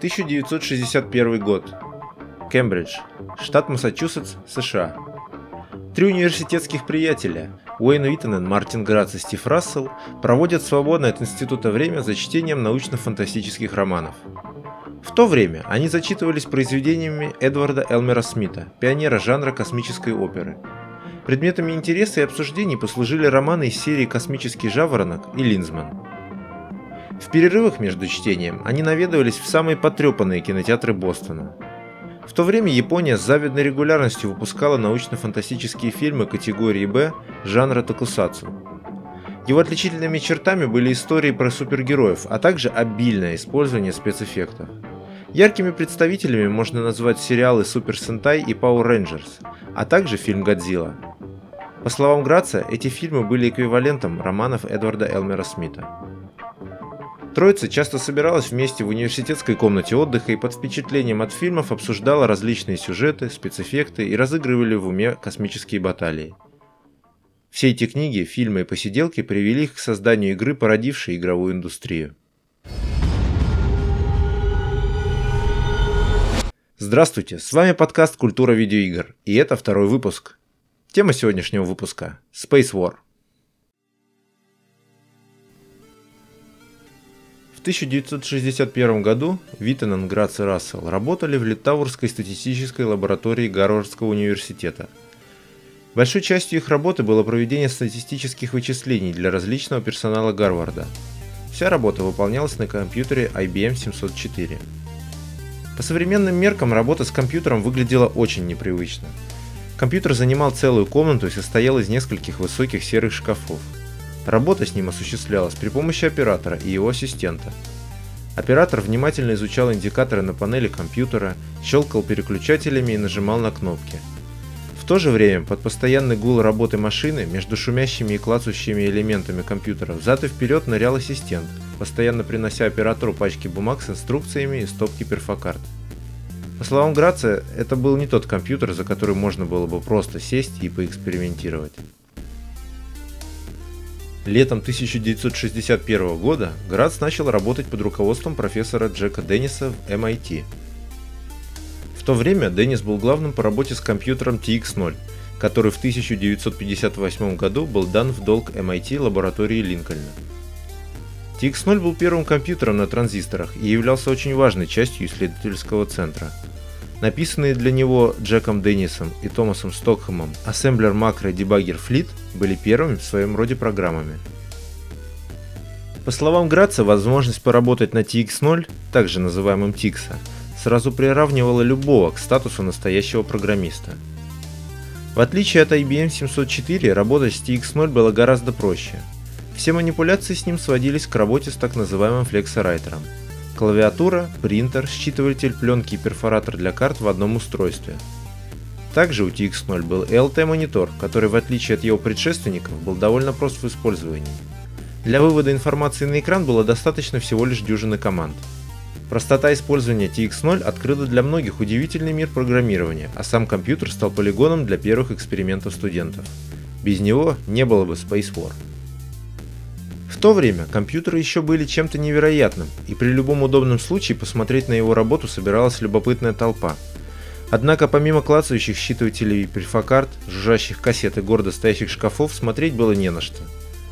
1961 год. Кембридж, штат Массачусетс, США. Три университетских приятеля Уэйн Уиттенен, Мартин Грац и Стив Рассел проводят свободное от института время за чтением научно-фантастических романов. В то время они зачитывались произведениями Эдварда Элмера Смита, пионера жанра космической оперы. Предметами интереса и обсуждений послужили романы из серии «Космический жаворонок» и «Линзман». В перерывах между чтением они наведывались в самые потрепанные кинотеатры Бостона. В то время Япония с завидной регулярностью выпускала научно-фантастические фильмы категории «Б» жанра токусацу. Его отличительными чертами были истории про супергероев, а также обильное использование спецэффектов. Яркими представителями можно назвать сериалы Супер Сентай и Power Rangers, а также фильм «Годзилла». По словам Граца, эти фильмы были эквивалентом романов Эдварда Элмера Смита. Троица часто собиралась вместе в университетской комнате отдыха и под впечатлением от фильмов обсуждала различные сюжеты, спецэффекты и разыгрывали в уме космические баталии. Все эти книги, фильмы и посиделки привели их к созданию игры, породившей игровую индустрию. Здравствуйте, с вами подкаст «Культура видеоигр», и это второй выпуск. Тема сегодняшнего выпуска – Space War – В 1961 году Виттенен, Грац и Рассел работали в Литаурской статистической лаборатории Гарвардского университета. Большой частью их работы было проведение статистических вычислений для различного персонала Гарварда. Вся работа выполнялась на компьютере IBM 704. По современным меркам работа с компьютером выглядела очень непривычно. Компьютер занимал целую комнату и состоял из нескольких высоких серых шкафов – Работа с ним осуществлялась при помощи оператора и его ассистента. Оператор внимательно изучал индикаторы на панели компьютера, щелкал переключателями и нажимал на кнопки. В то же время, под постоянный гул работы машины, между шумящими и клацающими элементами компьютера взад и вперед нырял ассистент, постоянно принося оператору пачки бумаг с инструкциями и стопки перфокарт. По словам Грация, это был не тот компьютер, за который можно было бы просто сесть и поэкспериментировать. Летом 1961 года Грац начал работать под руководством профессора Джека Денниса в MIT. В то время Деннис был главным по работе с компьютером TX0, который в 1958 году был дан в долг MIT лаборатории Линкольна. TX0 был первым компьютером на транзисторах и являлся очень важной частью исследовательского центра – Написанные для него Джеком Деннисом и Томасом Стокхэмом Assembler Macro Debugger Fleet были первыми в своем роде программами. По словам Граца, возможность поработать на TX0, также называемым TIX, сразу приравнивала любого к статусу настоящего программиста. В отличие от IBM 704, работать с TX0 было гораздо проще. Все манипуляции с ним сводились к работе с так называемым флексорайтером – клавиатура, принтер, считыватель пленки и перфоратор для карт в одном устройстве. Также у TX0 был LT-монитор, который в отличие от его предшественников был довольно прост в использовании. Для вывода информации на экран было достаточно всего лишь дюжины команд. Простота использования TX0 открыла для многих удивительный мир программирования, а сам компьютер стал полигоном для первых экспериментов студентов. Без него не было бы Space War то время компьютеры еще были чем-то невероятным, и при любом удобном случае посмотреть на его работу собиралась любопытная толпа. Однако помимо клацающих считывателей перфокарт, жужжащих кассет и гордо стоящих шкафов смотреть было не на что.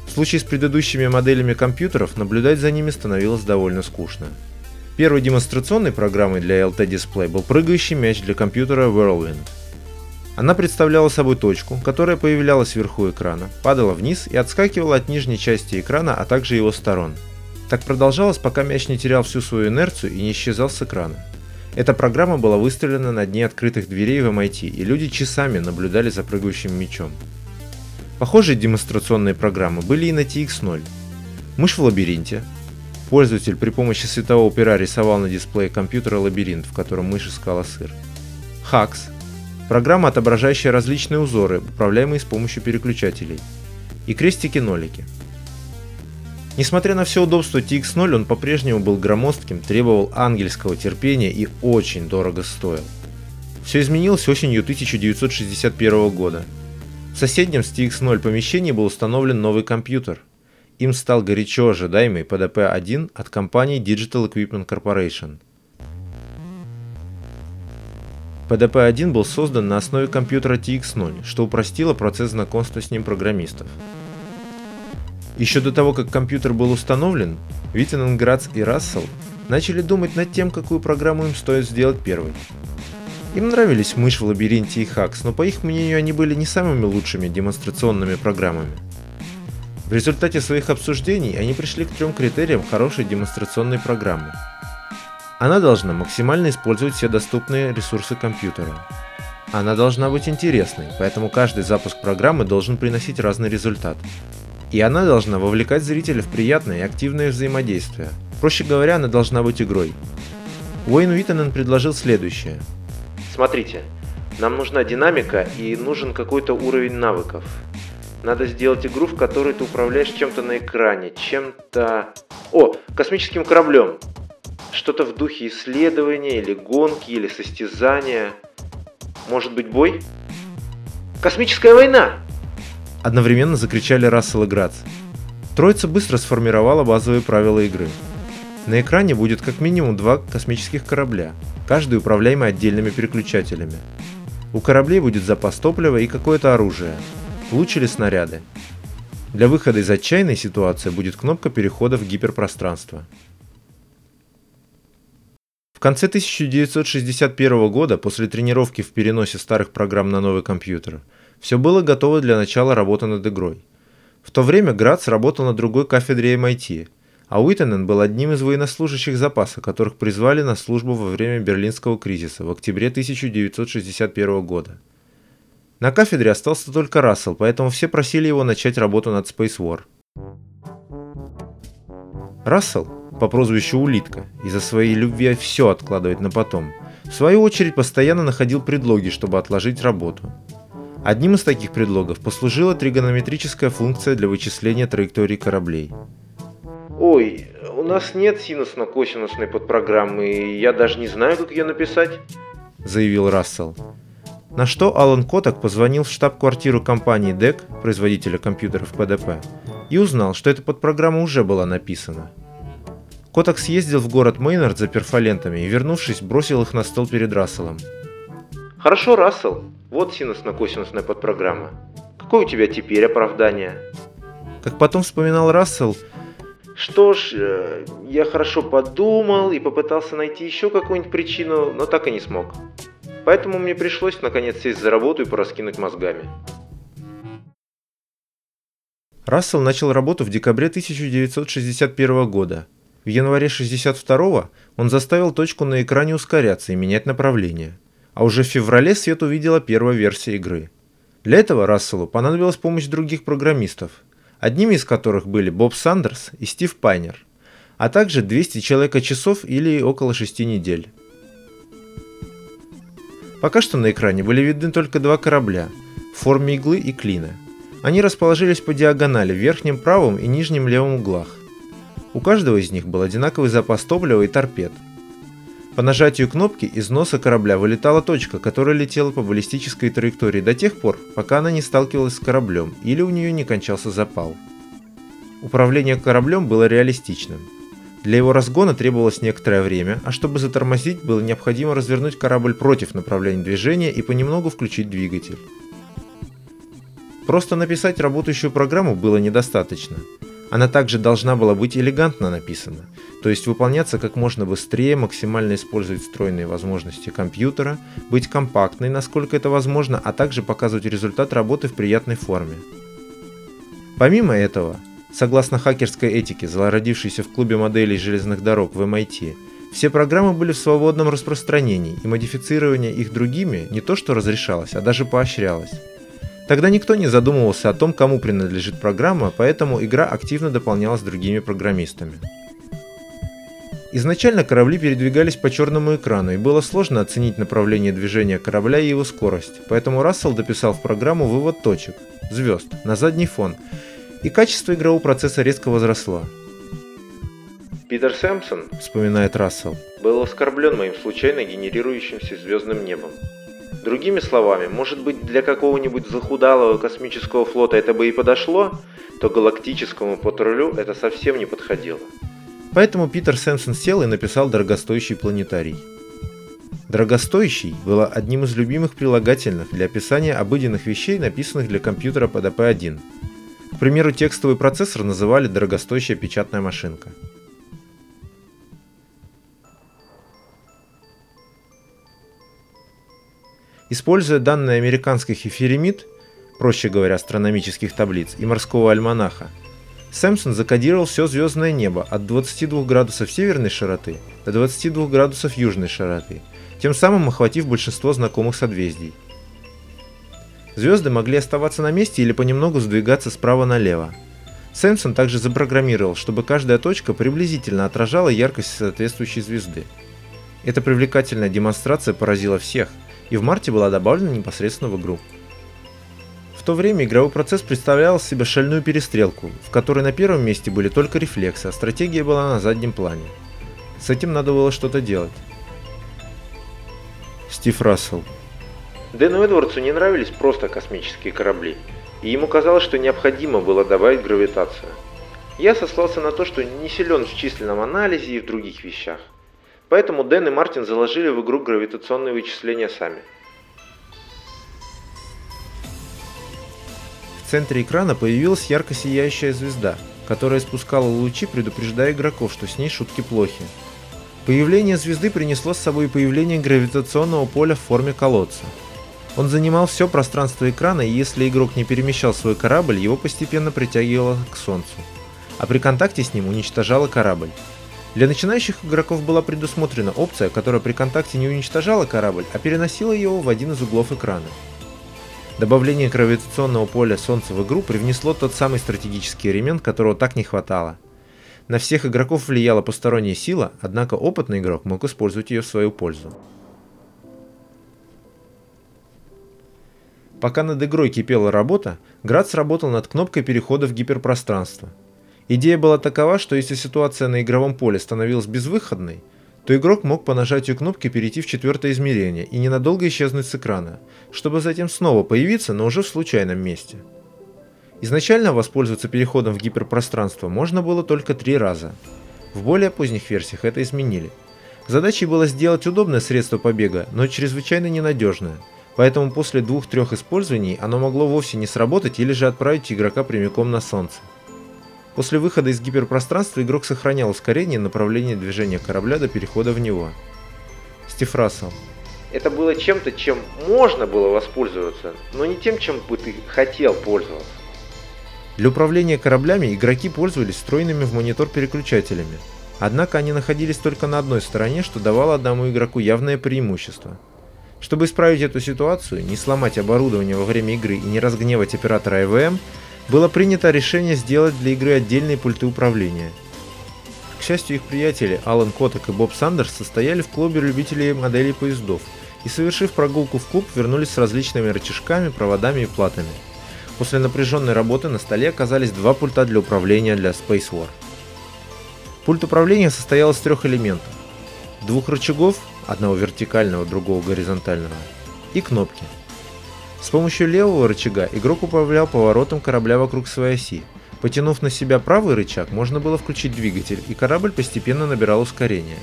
В случае с предыдущими моделями компьютеров наблюдать за ними становилось довольно скучно. Первой демонстрационной программой для LT-дисплей был прыгающий мяч для компьютера Whirlwind – она представляла собой точку, которая появлялась вверху экрана, падала вниз и отскакивала от нижней части экрана, а также его сторон. Так продолжалось, пока мяч не терял всю свою инерцию и не исчезал с экрана. Эта программа была выставлена на дне открытых дверей в MIT, и люди часами наблюдали за прыгающим мячом. Похожие демонстрационные программы были и на TX0. Мышь в лабиринте. Пользователь при помощи светового пера рисовал на дисплее компьютера лабиринт, в котором мышь искала сыр. Hacks Программа, отображающая различные узоры, управляемые с помощью переключателей. И крестики-нолики. Несмотря на все удобства TX0, он по-прежнему был громоздким, требовал ангельского терпения и очень дорого стоил. Все изменилось осенью 1961 года. В соседнем с TX0 помещении был установлен новый компьютер. Им стал горячо ожидаемый PDP-1 от компании Digital Equipment Corporation – PDP-1 был создан на основе компьютера TX0, что упростило процесс знакомства с ним программистов. Еще до того, как компьютер был установлен, Виттененградс и Рассел начали думать над тем, какую программу им стоит сделать первой. Им нравились мышь в лабиринте и хакс, но по их мнению они были не самыми лучшими демонстрационными программами. В результате своих обсуждений они пришли к трем критериям хорошей демонстрационной программы. Она должна максимально использовать все доступные ресурсы компьютера. Она должна быть интересной, поэтому каждый запуск программы должен приносить разный результат. И она должна вовлекать зрителя в приятное и активное взаимодействие. Проще говоря, она должна быть игрой. Уэйн Уиттенен предложил следующее. Смотрите, нам нужна динамика и нужен какой-то уровень навыков. Надо сделать игру, в которой ты управляешь чем-то на экране, чем-то... О, космическим кораблем. Что-то в духе исследования, или гонки, или состязания. Может быть бой? Космическая война! Одновременно закричали Рассел и Грац. Троица быстро сформировала базовые правила игры. На экране будет как минимум два космических корабля, каждый управляемый отдельными переключателями. У кораблей будет запас топлива и какое-то оружие, луч или снаряды. Для выхода из отчаянной ситуации будет кнопка перехода в гиперпространство. В конце 1961 года, после тренировки в переносе старых программ на новый компьютер, все было готово для начала работы над игрой. В то время Грац работал на другой кафедре MIT, а Уиттенен был одним из военнослужащих запаса, которых призвали на службу во время Берлинского кризиса в октябре 1961 года. На кафедре остался только Рассел, поэтому все просили его начать работу над Space War. Рассел, по прозвищу Улитка, из-за своей любви все откладывать на потом, в свою очередь постоянно находил предлоги, чтобы отложить работу. Одним из таких предлогов послужила тригонометрическая функция для вычисления траекторий кораблей. Ой, у нас нет синусно-косинусной подпрограммы, и я даже не знаю, как ее написать, заявил Рассел. На что Алан Коток позвонил в штаб-квартиру компании DEC, производителя компьютеров PDP, и узнал, что эта подпрограмма уже была написана. Коток съездил в город Мейнард за перфолентами и, вернувшись, бросил их на стол перед Расселом. «Хорошо, Рассел, вот синусно-косинусная подпрограмма. Какое у тебя теперь оправдание?» Как потом вспоминал Рассел, что ж, э, я хорошо подумал и попытался найти еще какую-нибудь причину, но так и не смог. Поэтому мне пришлось наконец сесть за работу и пораскинуть мозгами. Рассел начал работу в декабре 1961 года. В январе 1962 он заставил точку на экране ускоряться и менять направление. А уже в феврале свет увидела первая версия игры. Для этого Расселу понадобилась помощь других программистов, одними из которых были Боб Сандерс и Стив Пайнер, а также 200 человека-часов или около 6 недель. Пока что на экране были видны только два корабля в форме иглы и клина. Они расположились по диагонали в верхнем правом и нижнем левом углах. У каждого из них был одинаковый запас топлива и торпед. По нажатию кнопки из носа корабля вылетала точка, которая летела по баллистической траектории до тех пор, пока она не сталкивалась с кораблем или у нее не кончался запал. Управление кораблем было реалистичным – для его разгона требовалось некоторое время, а чтобы затормозить, было необходимо развернуть корабль против направления движения и понемногу включить двигатель. Просто написать работающую программу было недостаточно. Она также должна была быть элегантно написана, то есть выполняться как можно быстрее, максимально использовать встроенные возможности компьютера, быть компактной, насколько это возможно, а также показывать результат работы в приятной форме. Помимо этого, Согласно хакерской этике, зародившейся в клубе моделей железных дорог в MIT, все программы были в свободном распространении, и модифицирование их другими не то что разрешалось, а даже поощрялось. Тогда никто не задумывался о том, кому принадлежит программа, поэтому игра активно дополнялась другими программистами. Изначально корабли передвигались по черному экрану, и было сложно оценить направление движения корабля и его скорость, поэтому Рассел дописал в программу вывод точек, звезд, на задний фон, и качество игрового процесса резко возросло. Питер Сэмпсон, вспоминает Рассел, был оскорблен моим случайно генерирующимся звездным небом. Другими словами, может быть для какого-нибудь захудалого космического флота это бы и подошло, то галактическому патрулю это совсем не подходило. Поэтому Питер Сэмпсон сел и написал дорогостоящий планетарий. Дорогостоящий было одним из любимых прилагательных для описания обыденных вещей, написанных для компьютера под AP1. К примеру, текстовый процессор называли дорогостоящая печатная машинка. Используя данные американских эфиремид, проще говоря, астрономических таблиц и морского альманаха, Сэмпсон закодировал все звездное небо от 22 градусов северной широты до 22 градусов южной широты, тем самым охватив большинство знакомых созвездий. Звезды могли оставаться на месте или понемногу сдвигаться справа налево. Сэмпсон также запрограммировал, чтобы каждая точка приблизительно отражала яркость соответствующей звезды. Эта привлекательная демонстрация поразила всех, и в марте была добавлена непосредственно в игру то время игровой процесс представлял себе шальную перестрелку, в которой на первом месте были только рефлексы, а стратегия была на заднем плане. С этим надо было что-то делать. Стив Рассел Дэну Эдвардсу не нравились просто космические корабли, и ему казалось, что необходимо было добавить гравитацию. Я сослался на то, что не силен в численном анализе и в других вещах. Поэтому Дэн и Мартин заложили в игру гравитационные вычисления сами – В центре экрана появилась ярко сияющая звезда, которая спускала лучи, предупреждая игроков, что с ней шутки плохи. Появление звезды принесло с собой появление гравитационного поля в форме колодца. Он занимал все пространство экрана, и если игрок не перемещал свой корабль, его постепенно притягивало к Солнцу, а при контакте с ним уничтожало корабль. Для начинающих игроков была предусмотрена опция, которая при контакте не уничтожала корабль, а переносила его в один из углов экрана. Добавление гравитационного поля Солнца в игру привнесло тот самый стратегический элемент, которого так не хватало. На всех игроков влияла посторонняя сила, однако опытный игрок мог использовать ее в свою пользу. Пока над игрой кипела работа, Град сработал над кнопкой перехода в гиперпространство. Идея была такова, что если ситуация на игровом поле становилась безвыходной, то игрок мог по нажатию кнопки перейти в четвертое измерение и ненадолго исчезнуть с экрана, чтобы затем снова появиться, но уже в случайном месте. Изначально воспользоваться переходом в гиперпространство можно было только три раза. В более поздних версиях это изменили. Задачей было сделать удобное средство побега, но чрезвычайно ненадежное, поэтому после двух-трех использований оно могло вовсе не сработать или же отправить игрока прямиком на Солнце. После выхода из гиперпространства игрок сохранял ускорение направления движения корабля до перехода в него. Стив Рассел. Это было чем-то, чем можно было воспользоваться, но не тем, чем бы ты хотел пользоваться. Для управления кораблями игроки пользовались встроенными в монитор переключателями. Однако они находились только на одной стороне, что давало одному игроку явное преимущество. Чтобы исправить эту ситуацию, не сломать оборудование во время игры и не разгневать оператора ИВМ, было принято решение сделать для игры отдельные пульты управления. К счастью, их приятели Алан Коток и Боб Сандерс состояли в клубе любителей моделей поездов и, совершив прогулку в клуб, вернулись с различными рычажками, проводами и платами. После напряженной работы на столе оказались два пульта для управления для Space War. Пульт управления состоял из трех элементов. Двух рычагов, одного вертикального, другого горизонтального, и кнопки – с помощью левого рычага игрок управлял поворотом корабля вокруг своей оси. Потянув на себя правый рычаг, можно было включить двигатель, и корабль постепенно набирал ускорение.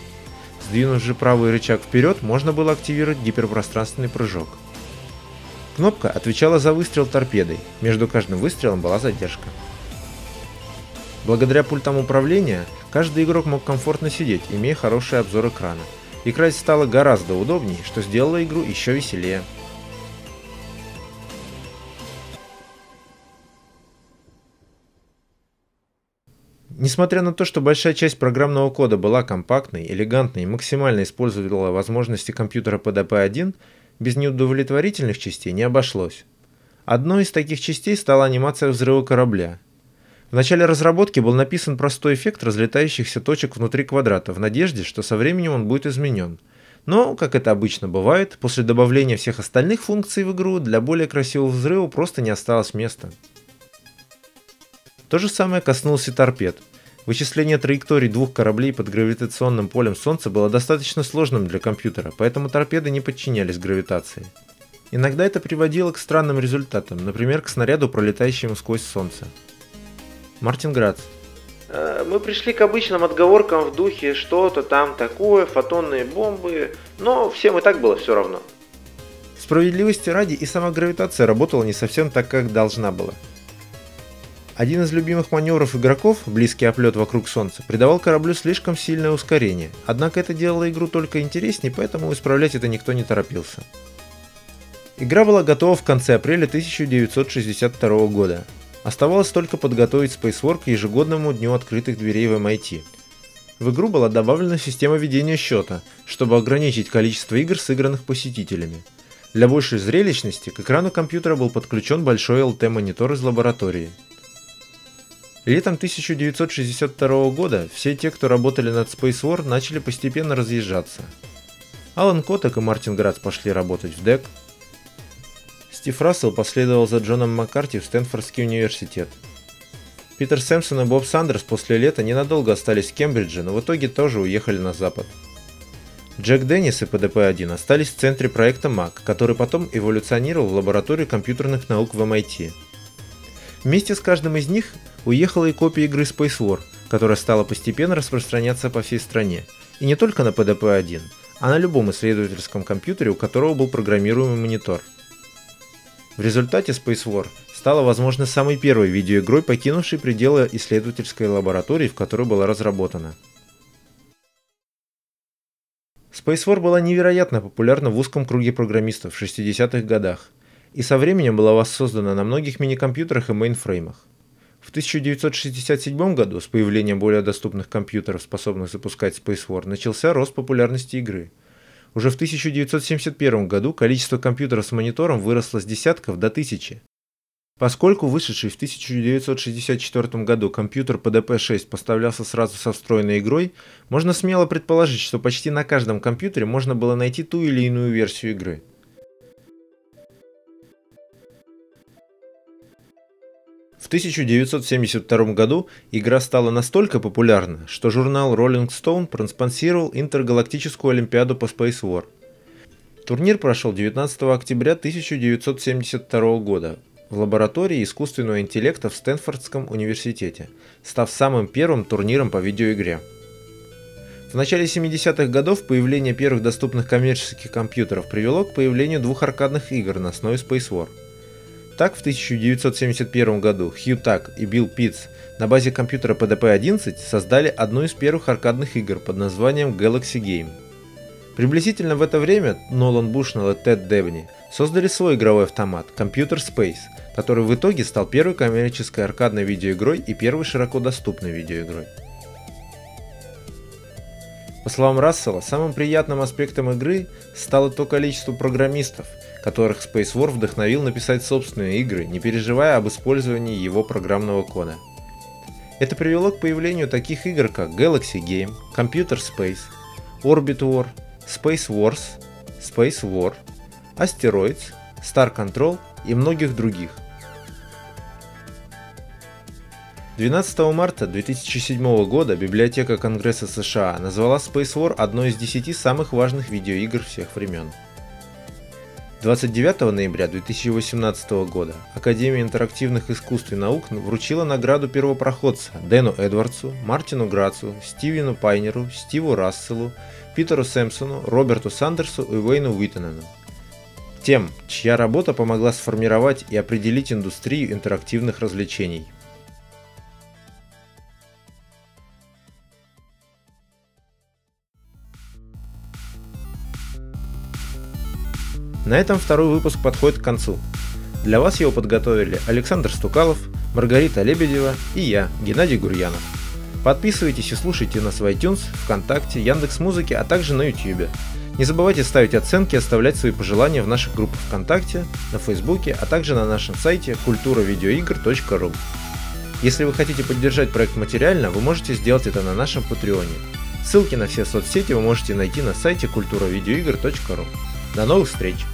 Сдвинув же правый рычаг вперед, можно было активировать гиперпространственный прыжок. Кнопка отвечала за выстрел торпедой, между каждым выстрелом была задержка. Благодаря пультам управления, каждый игрок мог комфортно сидеть, имея хороший обзор экрана. Играть стало гораздо удобнее, что сделало игру еще веселее. Несмотря на то, что большая часть программного кода была компактной, элегантной и максимально использовала возможности компьютера PDP-1, без неудовлетворительных частей не обошлось. Одной из таких частей стала анимация взрыва корабля. В начале разработки был написан простой эффект разлетающихся точек внутри квадрата в надежде, что со временем он будет изменен. Но, как это обычно бывает, после добавления всех остальных функций в игру для более красивого взрыва просто не осталось места. То же самое коснулось и торпед. Вычисление траекторий двух кораблей под гравитационным полем Солнца было достаточно сложным для компьютера, поэтому торпеды не подчинялись гравитации. Иногда это приводило к странным результатам, например, к снаряду, пролетающему сквозь Солнце. Мартин Грац. Э, мы пришли к обычным отговоркам в духе что-то там такое, фотонные бомбы, но всем и так было все равно. Справедливости ради и сама гравитация работала не совсем так, как должна была. Один из любимых маневров игроков, близкий оплет вокруг Солнца, придавал кораблю слишком сильное ускорение, однако это делало игру только интереснее, поэтому исправлять это никто не торопился. Игра была готова в конце апреля 1962 года. Оставалось только подготовить Spacework к ежегодному дню открытых дверей в MIT. В игру была добавлена система ведения счета, чтобы ограничить количество игр, сыгранных посетителями. Для большей зрелищности к экрану компьютера был подключен большой LT-монитор из лаборатории. Летом 1962 года все те, кто работали над Space War, начали постепенно разъезжаться. Алан Котек и Мартин Грац пошли работать в DEC, Стив Рассел последовал за Джоном Маккарти в Стэнфордский университет. Питер Сэмпсон и Боб Сандерс после лета ненадолго остались в Кембридже, но в итоге тоже уехали на запад. Джек Деннис и PDP-1 остались в центре проекта MAC, который потом эволюционировал в лабораторию компьютерных наук в MIT. Вместе с каждым из них уехала и копия игры Space War, которая стала постепенно распространяться по всей стране. И не только на PDP-1, а на любом исследовательском компьютере, у которого был программируемый монитор – в результате Space War стала, возможно, самой первой видеоигрой, покинувшей пределы исследовательской лаборатории, в которой была разработана. Space War была невероятно популярна в узком круге программистов в 60-х годах и со временем была воссоздана на многих мини-компьютерах и мейнфреймах. В 1967 году с появлением более доступных компьютеров, способных запускать Space War, начался рост популярности игры – уже в 1971 году количество компьютеров с монитором выросло с десятков до тысячи. Поскольку вышедший в 1964 году компьютер PDP-6 поставлялся сразу со встроенной игрой, можно смело предположить, что почти на каждом компьютере можно было найти ту или иную версию игры. В 1972 году игра стала настолько популярна, что журнал Rolling Stone проспонсировал интергалактическую олимпиаду по Space War. Турнир прошел 19 октября 1972 года в лаборатории искусственного интеллекта в Стэнфордском университете, став самым первым турниром по видеоигре. В начале 70-х годов появление первых доступных коммерческих компьютеров привело к появлению двух аркадных игр на основе Space War – так, в 1971 году Хью Так и Билл Питц на базе компьютера PDP-11 создали одну из первых аркадных игр под названием Galaxy Game. Приблизительно в это время Нолан Бушнелл и Тед Девни создали свой игровой автомат Computer Space, который в итоге стал первой коммерческой аркадной видеоигрой и первой широко доступной видеоигрой. По словам Рассела, самым приятным аспектом игры стало то количество программистов, которых Space War вдохновил написать собственные игры, не переживая об использовании его программного кода. Это привело к появлению таких игр, как Galaxy Game, Computer Space, Orbit War, Space Wars, Space War, Asteroids, Star Control и многих других. 12 марта 2007 года Библиотека Конгресса США назвала Space War одной из 10 самых важных видеоигр всех времен. 29 ноября 2018 года Академия интерактивных искусств и наук вручила награду первопроходца Дэну Эдвардсу, Мартину Грацу, Стивену Пайнеру, Стиву Расселу, Питеру Сэмпсону, Роберту Сандерсу и Уэйну Уиттенену. Тем, чья работа помогла сформировать и определить индустрию интерактивных развлечений. На этом второй выпуск подходит к концу. Для вас его подготовили Александр Стукалов, Маргарита Лебедева и я, Геннадий Гурьянов. Подписывайтесь и слушайте нас в iTunes, ВКонтакте, Яндекс.Музыке, а также на YouTube. Не забывайте ставить оценки и оставлять свои пожелания в наших группах ВКонтакте, на Фейсбуке, а также на нашем сайте культуравидеоигр.ру. Если вы хотите поддержать проект материально, вы можете сделать это на нашем Патреоне. Ссылки на все соцсети вы можете найти на сайте культуравидеоигр.ру. До новых встреч!